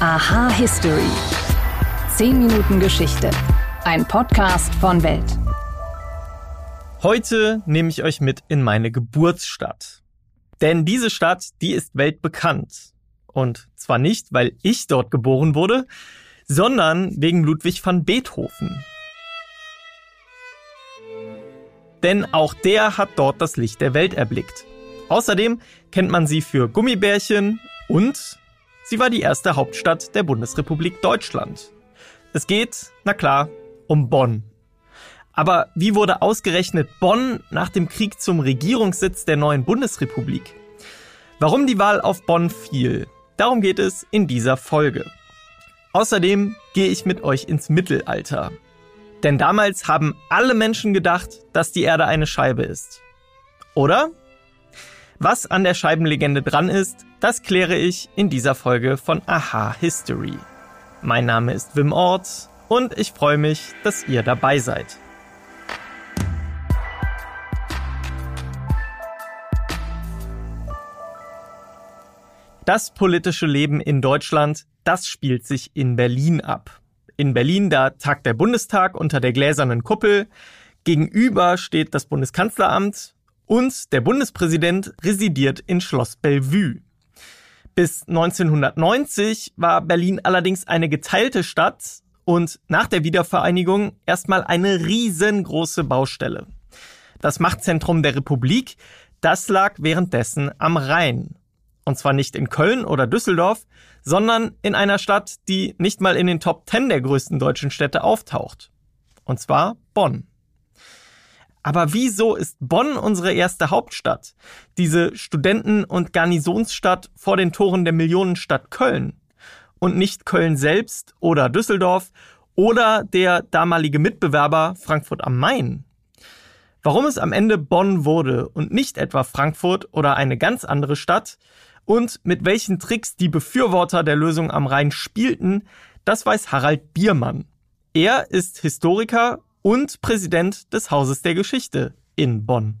Aha History. 10 Minuten Geschichte. Ein Podcast von Welt. Heute nehme ich euch mit in meine Geburtsstadt. Denn diese Stadt, die ist weltbekannt. Und zwar nicht, weil ich dort geboren wurde, sondern wegen Ludwig van Beethoven. Denn auch der hat dort das Licht der Welt erblickt. Außerdem kennt man sie für Gummibärchen und sie war die erste Hauptstadt der Bundesrepublik Deutschland. Es geht, na klar, um Bonn. Aber wie wurde ausgerechnet Bonn nach dem Krieg zum Regierungssitz der neuen Bundesrepublik? Warum die Wahl auf Bonn fiel, darum geht es in dieser Folge. Außerdem gehe ich mit euch ins Mittelalter. Denn damals haben alle Menschen gedacht, dass die Erde eine Scheibe ist. Oder? Was an der Scheibenlegende dran ist, das kläre ich in dieser Folge von Aha History. Mein Name ist Wim Ort und ich freue mich, dass ihr dabei seid. Das politische Leben in Deutschland, das spielt sich in Berlin ab. In Berlin, da tagt der Bundestag unter der gläsernen Kuppel. Gegenüber steht das Bundeskanzleramt und der Bundespräsident residiert in Schloss Bellevue. Bis 1990 war Berlin allerdings eine geteilte Stadt und nach der Wiedervereinigung erstmal eine riesengroße Baustelle. Das Machtzentrum der Republik, das lag währenddessen am Rhein. Und zwar nicht in Köln oder Düsseldorf, sondern in einer Stadt, die nicht mal in den Top Ten der größten deutschen Städte auftaucht. Und zwar Bonn. Aber wieso ist Bonn unsere erste Hauptstadt? Diese Studenten- und Garnisonsstadt vor den Toren der Millionenstadt Köln. Und nicht Köln selbst oder Düsseldorf oder der damalige Mitbewerber Frankfurt am Main. Warum es am Ende Bonn wurde und nicht etwa Frankfurt oder eine ganz andere Stadt und mit welchen Tricks die Befürworter der Lösung am Rhein spielten, das weiß Harald Biermann. Er ist Historiker und Präsident des Hauses der Geschichte in Bonn.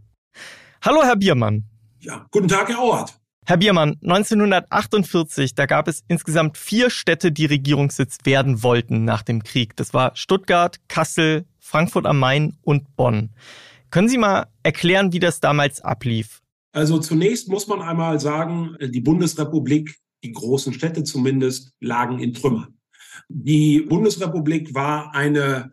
Hallo, Herr Biermann. Ja, guten Tag, Herr Auert. Herr Biermann, 1948, da gab es insgesamt vier Städte, die Regierungssitz werden wollten nach dem Krieg. Das war Stuttgart, Kassel, Frankfurt am Main und Bonn. Können Sie mal erklären, wie das damals ablief? Also zunächst muss man einmal sagen, die Bundesrepublik, die großen Städte zumindest, lagen in Trümmern. Die Bundesrepublik war eine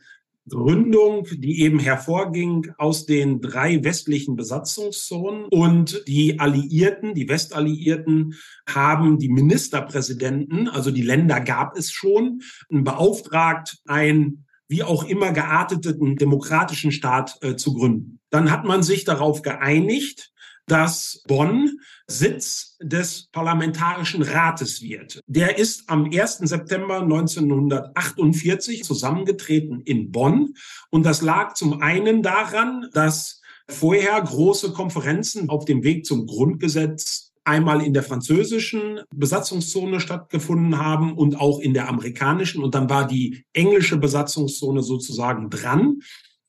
Gründung, die eben hervorging aus den drei westlichen Besatzungszonen und die Alliierten, die Westalliierten haben die Ministerpräsidenten, also die Länder gab es schon, beauftragt, ein wie auch immer gearteten demokratischen Staat äh, zu gründen. Dann hat man sich darauf geeinigt, dass Bonn Sitz des Parlamentarischen Rates wird. Der ist am 1. September 1948 zusammengetreten in Bonn. Und das lag zum einen daran, dass vorher große Konferenzen auf dem Weg zum Grundgesetz einmal in der französischen Besatzungszone stattgefunden haben und auch in der amerikanischen. Und dann war die englische Besatzungszone sozusagen dran.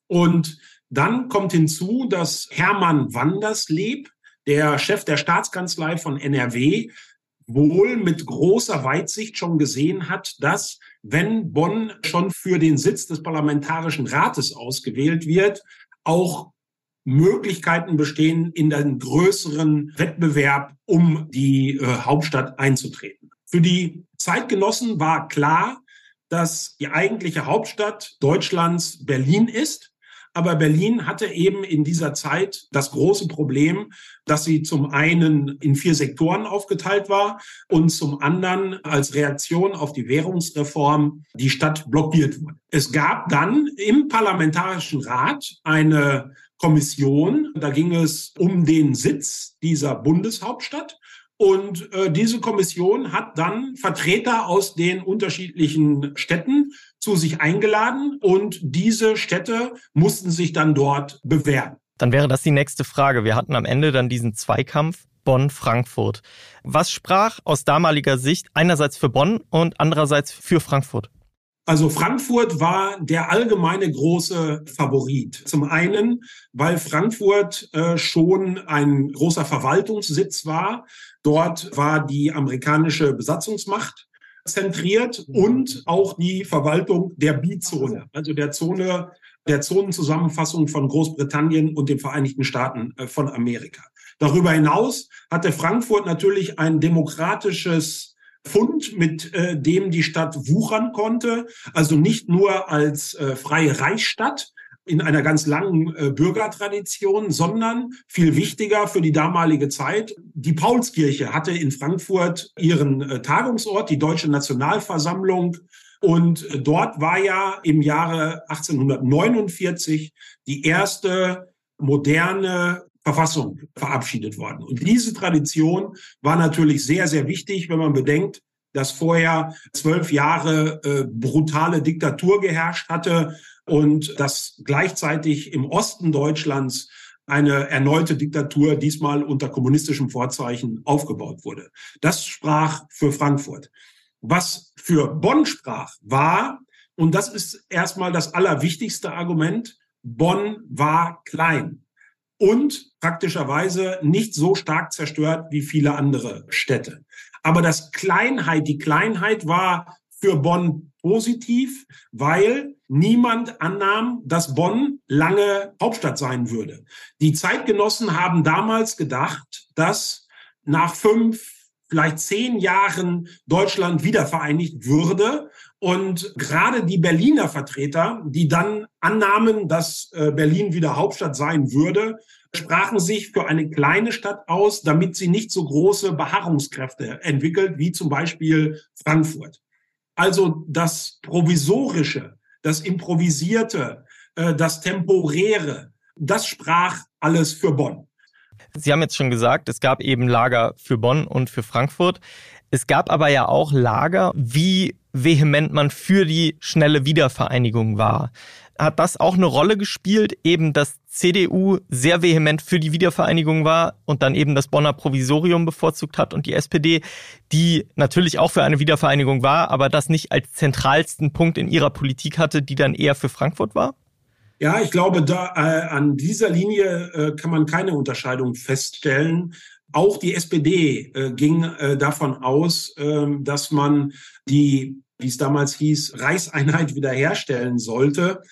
Und dann kommt hinzu, dass Hermann Wandersleb, der Chef der Staatskanzlei von NRW, wohl mit großer Weitsicht schon gesehen hat, dass wenn Bonn schon für den Sitz des Parlamentarischen Rates ausgewählt wird, auch Möglichkeiten bestehen, in den größeren Wettbewerb um die äh, Hauptstadt einzutreten. Für die Zeitgenossen war klar, dass die eigentliche Hauptstadt Deutschlands Berlin ist. Aber Berlin hatte eben in dieser Zeit das große Problem, dass sie zum einen in vier Sektoren aufgeteilt war und zum anderen als Reaktion auf die Währungsreform die Stadt blockiert wurde. Es gab dann im Parlamentarischen Rat eine Kommission, da ging es um den Sitz dieser Bundeshauptstadt. Und äh, diese Kommission hat dann Vertreter aus den unterschiedlichen Städten zu sich eingeladen und diese Städte mussten sich dann dort bewerben. Dann wäre das die nächste Frage. Wir hatten am Ende dann diesen Zweikampf Bonn-Frankfurt. Was sprach aus damaliger Sicht einerseits für Bonn und andererseits für Frankfurt? Also Frankfurt war der allgemeine große Favorit. Zum einen, weil Frankfurt äh, schon ein großer Verwaltungssitz war. Dort war die amerikanische Besatzungsmacht zentriert und auch die Verwaltung der Bizone, also der Zone der Zonenzusammenfassung von Großbritannien und den Vereinigten Staaten äh, von Amerika. Darüber hinaus hatte Frankfurt natürlich ein demokratisches Fund, mit äh, dem die Stadt wuchern konnte, also nicht nur als äh, freie Reichsstadt, in einer ganz langen äh, Bürgertradition, sondern viel wichtiger für die damalige Zeit. Die Paulskirche hatte in Frankfurt ihren äh, Tagungsort, die Deutsche Nationalversammlung. Und äh, dort war ja im Jahre 1849 die erste moderne Verfassung verabschiedet worden. Und diese Tradition war natürlich sehr, sehr wichtig, wenn man bedenkt, dass vorher zwölf Jahre äh, brutale Diktatur geherrscht hatte und dass gleichzeitig im Osten Deutschlands eine erneute Diktatur, diesmal unter kommunistischem Vorzeichen, aufgebaut wurde. Das sprach für Frankfurt. Was für Bonn sprach, war, und das ist erstmal das allerwichtigste Argument, Bonn war klein und praktischerweise nicht so stark zerstört wie viele andere Städte. Aber das Kleinheit, die Kleinheit war für Bonn positiv, weil niemand annahm, dass Bonn lange Hauptstadt sein würde. Die Zeitgenossen haben damals gedacht, dass nach fünf, vielleicht zehn Jahren Deutschland wiedervereinigt würde. Und gerade die Berliner Vertreter, die dann annahmen, dass äh, Berlin wieder Hauptstadt sein würde, sprachen sich für eine kleine Stadt aus, damit sie nicht so große Beharrungskräfte entwickelt, wie zum Beispiel Frankfurt. Also das Provisorische, das Improvisierte, äh, das Temporäre, das sprach alles für Bonn. Sie haben jetzt schon gesagt, es gab eben Lager für Bonn und für Frankfurt. Es gab aber ja auch Lager, wie vehement man für die schnelle Wiedervereinigung war. Hat das auch eine Rolle gespielt, eben dass CDU sehr vehement für die Wiedervereinigung war und dann eben das Bonner Provisorium bevorzugt hat und die SPD, die natürlich auch für eine Wiedervereinigung war, aber das nicht als zentralsten Punkt in ihrer Politik hatte, die dann eher für Frankfurt war? Ja, ich glaube, da äh, an dieser Linie äh, kann man keine Unterscheidung feststellen. Auch die SPD äh, ging äh, davon aus, äh, dass man die, wie es damals hieß, Reichseinheit wiederherstellen sollte.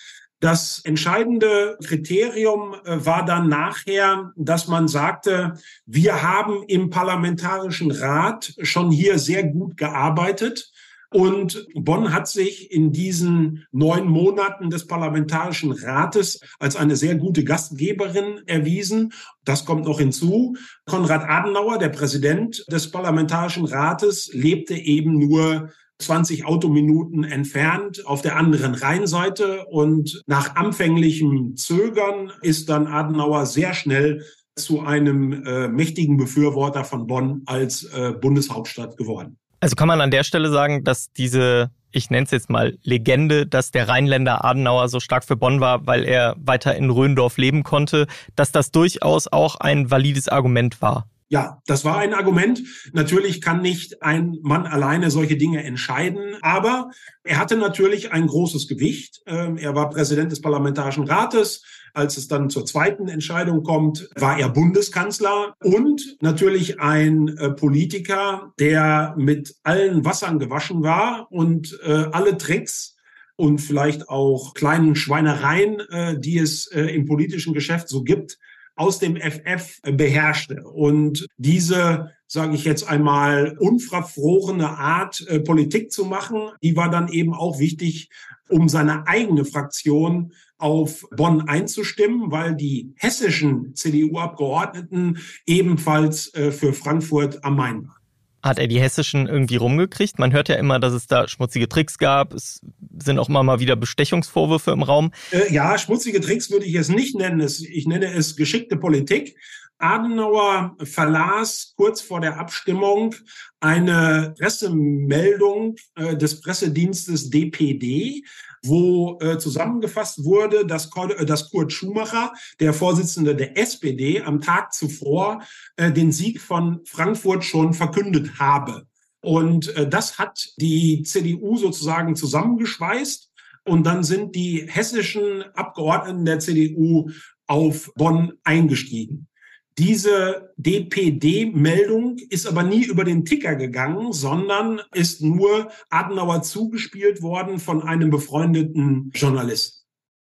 Das entscheidende Kriterium äh, war dann nachher, dass man sagte, wir haben im Parlamentarischen Rat schon hier sehr gut gearbeitet. Und Bonn hat sich in diesen neun Monaten des Parlamentarischen Rates als eine sehr gute Gastgeberin erwiesen. Das kommt noch hinzu. Konrad Adenauer, der Präsident des Parlamentarischen Rates, lebte eben nur 20 Autominuten entfernt auf der anderen Rheinseite. Und nach anfänglichem Zögern ist dann Adenauer sehr schnell zu einem äh, mächtigen Befürworter von Bonn als äh, Bundeshauptstadt geworden. Also kann man an der Stelle sagen, dass diese, ich nenne es jetzt mal Legende, dass der Rheinländer Adenauer so stark für Bonn war, weil er weiter in Röndorf leben konnte, dass das durchaus auch ein valides Argument war. Ja, das war ein Argument. Natürlich kann nicht ein Mann alleine solche Dinge entscheiden, aber er hatte natürlich ein großes Gewicht. Ähm, er war Präsident des Parlamentarischen Rates. Als es dann zur zweiten Entscheidung kommt, war er Bundeskanzler und natürlich ein äh, Politiker, der mit allen Wassern gewaschen war und äh, alle Tricks und vielleicht auch kleinen Schweinereien, äh, die es im politischen Geschäft so gibt, aus dem FF beherrschte. Und diese, sage ich jetzt einmal, unverfrorene Art, äh, Politik zu machen, die war dann eben auch wichtig, um seine eigene Fraktion auf Bonn einzustimmen, weil die hessischen CDU-Abgeordneten ebenfalls äh, für Frankfurt am Main waren. Hat er die hessischen irgendwie rumgekriegt? Man hört ja immer, dass es da schmutzige Tricks gab. Es sind auch mal wieder Bestechungsvorwürfe im Raum. Äh, ja, schmutzige Tricks würde ich es nicht nennen. Ich nenne es geschickte Politik. Adenauer verlas kurz vor der Abstimmung eine Pressemeldung äh, des Pressedienstes DPD, wo äh, zusammengefasst wurde, dass, äh, dass Kurt Schumacher, der Vorsitzende der SPD, am Tag zuvor äh, den Sieg von Frankfurt schon verkündet habe. Und äh, das hat die CDU sozusagen zusammengeschweißt. Und dann sind die hessischen Abgeordneten der CDU auf Bonn eingestiegen. Diese DPD-Meldung ist aber nie über den Ticker gegangen, sondern ist nur Adenauer zugespielt worden von einem befreundeten Journalisten.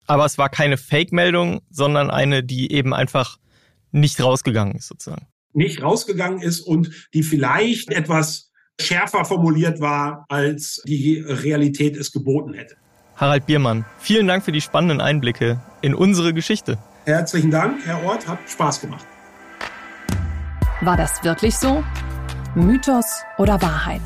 Aber es war keine Fake-Meldung, sondern eine, die eben einfach nicht rausgegangen ist, sozusagen. Nicht rausgegangen ist und die vielleicht etwas schärfer formuliert war, als die Realität es geboten hätte. Harald Biermann, vielen Dank für die spannenden Einblicke in unsere Geschichte. Herzlichen Dank, Herr Ort, hat Spaß gemacht. War das wirklich so? Mythos oder Wahrheit?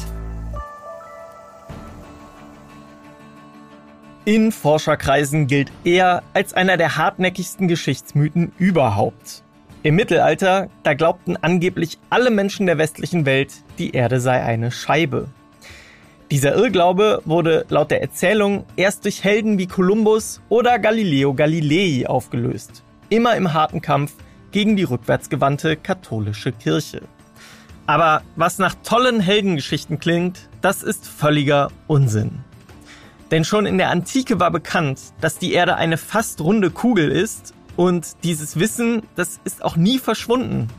In Forscherkreisen gilt er als einer der hartnäckigsten Geschichtsmythen überhaupt. Im Mittelalter, da glaubten angeblich alle Menschen der westlichen Welt, die Erde sei eine Scheibe. Dieser Irrglaube wurde laut der Erzählung erst durch Helden wie Kolumbus oder Galileo Galilei aufgelöst. Immer im harten Kampf gegen die rückwärtsgewandte katholische Kirche. Aber was nach tollen Heldengeschichten klingt, das ist völliger Unsinn. Denn schon in der Antike war bekannt, dass die Erde eine fast runde Kugel ist und dieses Wissen, das ist auch nie verschwunden.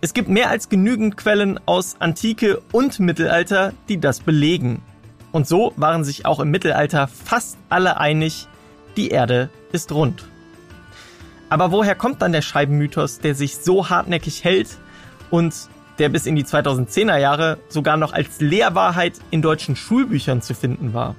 Es gibt mehr als genügend Quellen aus Antike und Mittelalter, die das belegen. Und so waren sich auch im Mittelalter fast alle einig, die Erde ist rund. Aber woher kommt dann der Scheibenmythos, der sich so hartnäckig hält und der bis in die 2010er Jahre sogar noch als Lehrwahrheit in deutschen Schulbüchern zu finden war?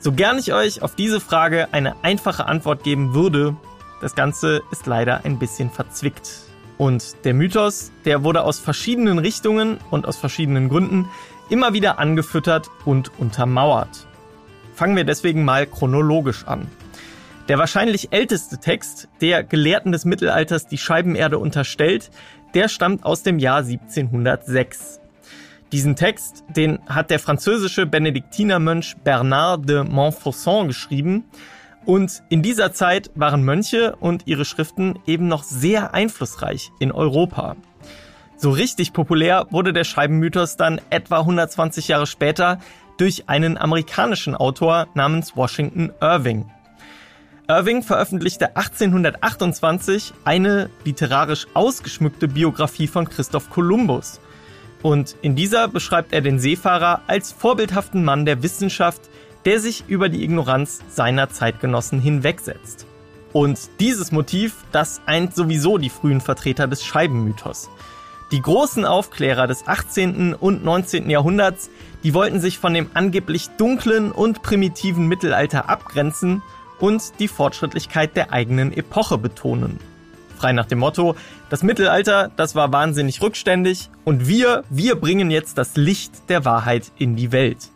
So gern ich euch auf diese Frage eine einfache Antwort geben würde, das Ganze ist leider ein bisschen verzwickt. Und der Mythos, der wurde aus verschiedenen Richtungen und aus verschiedenen Gründen immer wieder angefüttert und untermauert. Fangen wir deswegen mal chronologisch an. Der wahrscheinlich älteste Text, der Gelehrten des Mittelalters die Scheibenerde unterstellt, der stammt aus dem Jahr 1706. Diesen Text, den hat der französische Benediktinermönch Bernard de Montfaucon geschrieben. Und in dieser Zeit waren Mönche und ihre Schriften eben noch sehr einflussreich in Europa. So richtig populär wurde der Scheibenmythos dann etwa 120 Jahre später durch einen amerikanischen Autor namens Washington Irving. Irving veröffentlichte 1828 eine literarisch ausgeschmückte Biografie von Christoph Kolumbus. Und in dieser beschreibt er den Seefahrer als vorbildhaften Mann der Wissenschaft, der sich über die Ignoranz seiner Zeitgenossen hinwegsetzt. Und dieses Motiv, das eint sowieso die frühen Vertreter des Scheibenmythos. Die großen Aufklärer des 18. und 19. Jahrhunderts, die wollten sich von dem angeblich dunklen und primitiven Mittelalter abgrenzen und die Fortschrittlichkeit der eigenen Epoche betonen. Frei nach dem Motto, das Mittelalter, das war wahnsinnig rückständig und wir, wir bringen jetzt das Licht der Wahrheit in die Welt.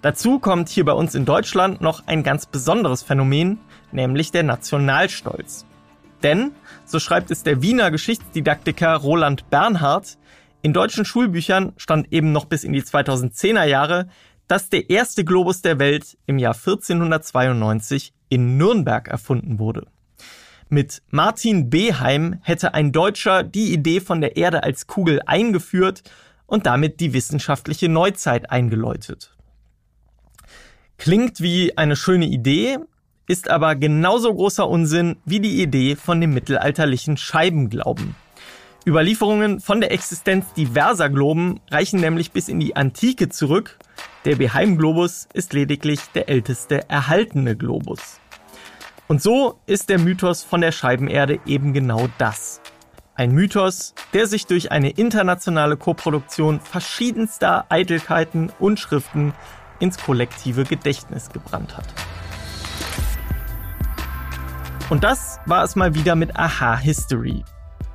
Dazu kommt hier bei uns in Deutschland noch ein ganz besonderes Phänomen, nämlich der Nationalstolz. Denn, so schreibt es der Wiener Geschichtsdidaktiker Roland Bernhard, in deutschen Schulbüchern stand eben noch bis in die 2010er Jahre dass der erste Globus der Welt im Jahr 1492 in Nürnberg erfunden wurde. Mit Martin Beheim hätte ein Deutscher die Idee von der Erde als Kugel eingeführt und damit die wissenschaftliche Neuzeit eingeläutet. Klingt wie eine schöne Idee, ist aber genauso großer Unsinn wie die Idee von dem mittelalterlichen Scheibenglauben. Überlieferungen von der Existenz diverser Globen reichen nämlich bis in die Antike zurück. Der Beheim-Globus ist lediglich der älteste erhaltene Globus. Und so ist der Mythos von der Scheibenerde eben genau das. Ein Mythos, der sich durch eine internationale Koproduktion verschiedenster Eitelkeiten und Schriften ins kollektive Gedächtnis gebrannt hat. Und das war es mal wieder mit Aha History.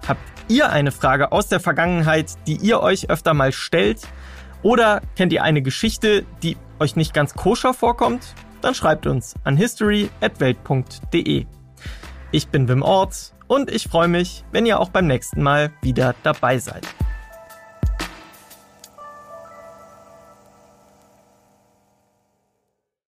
Habt ihr eine Frage aus der Vergangenheit, die ihr euch öfter mal stellt? Oder kennt ihr eine Geschichte, die euch nicht ganz koscher vorkommt? Dann schreibt uns an history@welt.de. Ich bin Wim Orts und ich freue mich, wenn ihr auch beim nächsten Mal wieder dabei seid.